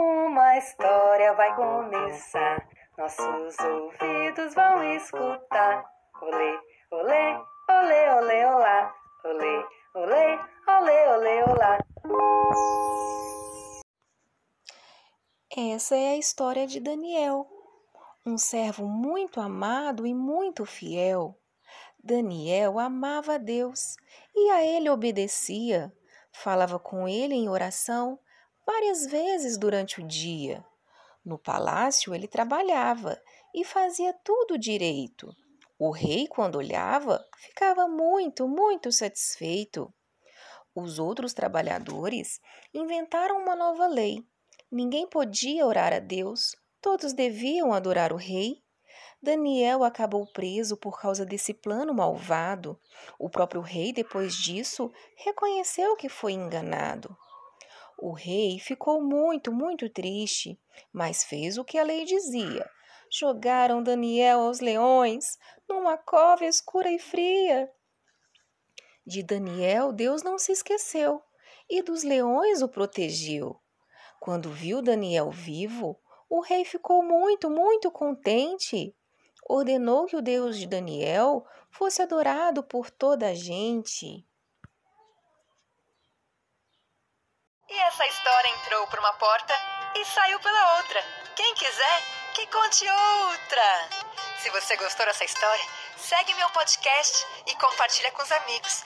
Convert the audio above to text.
Uma história vai começar, nossos ouvidos vão escutar. Olê, olê, olê, olê, olá. Olê, olê, olê, olê, olá. Essa é a história de Daniel, um servo muito amado e muito fiel. Daniel amava Deus e a ele obedecia. Falava com ele em oração várias vezes durante o dia. No palácio ele trabalhava e fazia tudo direito. O rei, quando olhava, ficava muito, muito satisfeito. Os outros trabalhadores inventaram uma nova lei. Ninguém podia orar a Deus, todos deviam adorar o rei Daniel acabou preso por causa desse plano malvado. O próprio rei, depois disso, reconheceu que foi enganado. O rei ficou muito, muito triste, mas fez o que a lei dizia. Jogaram Daniel aos leões, numa cova escura e fria. De Daniel, Deus não se esqueceu, e dos leões o protegeu. Quando viu Daniel vivo, o rei ficou muito, muito contente ordenou que o Deus de Daniel fosse adorado por toda a gente. E essa história entrou por uma porta e saiu pela outra. Quem quiser, que conte outra. Se você gostou dessa história, segue meu podcast e compartilha com os amigos.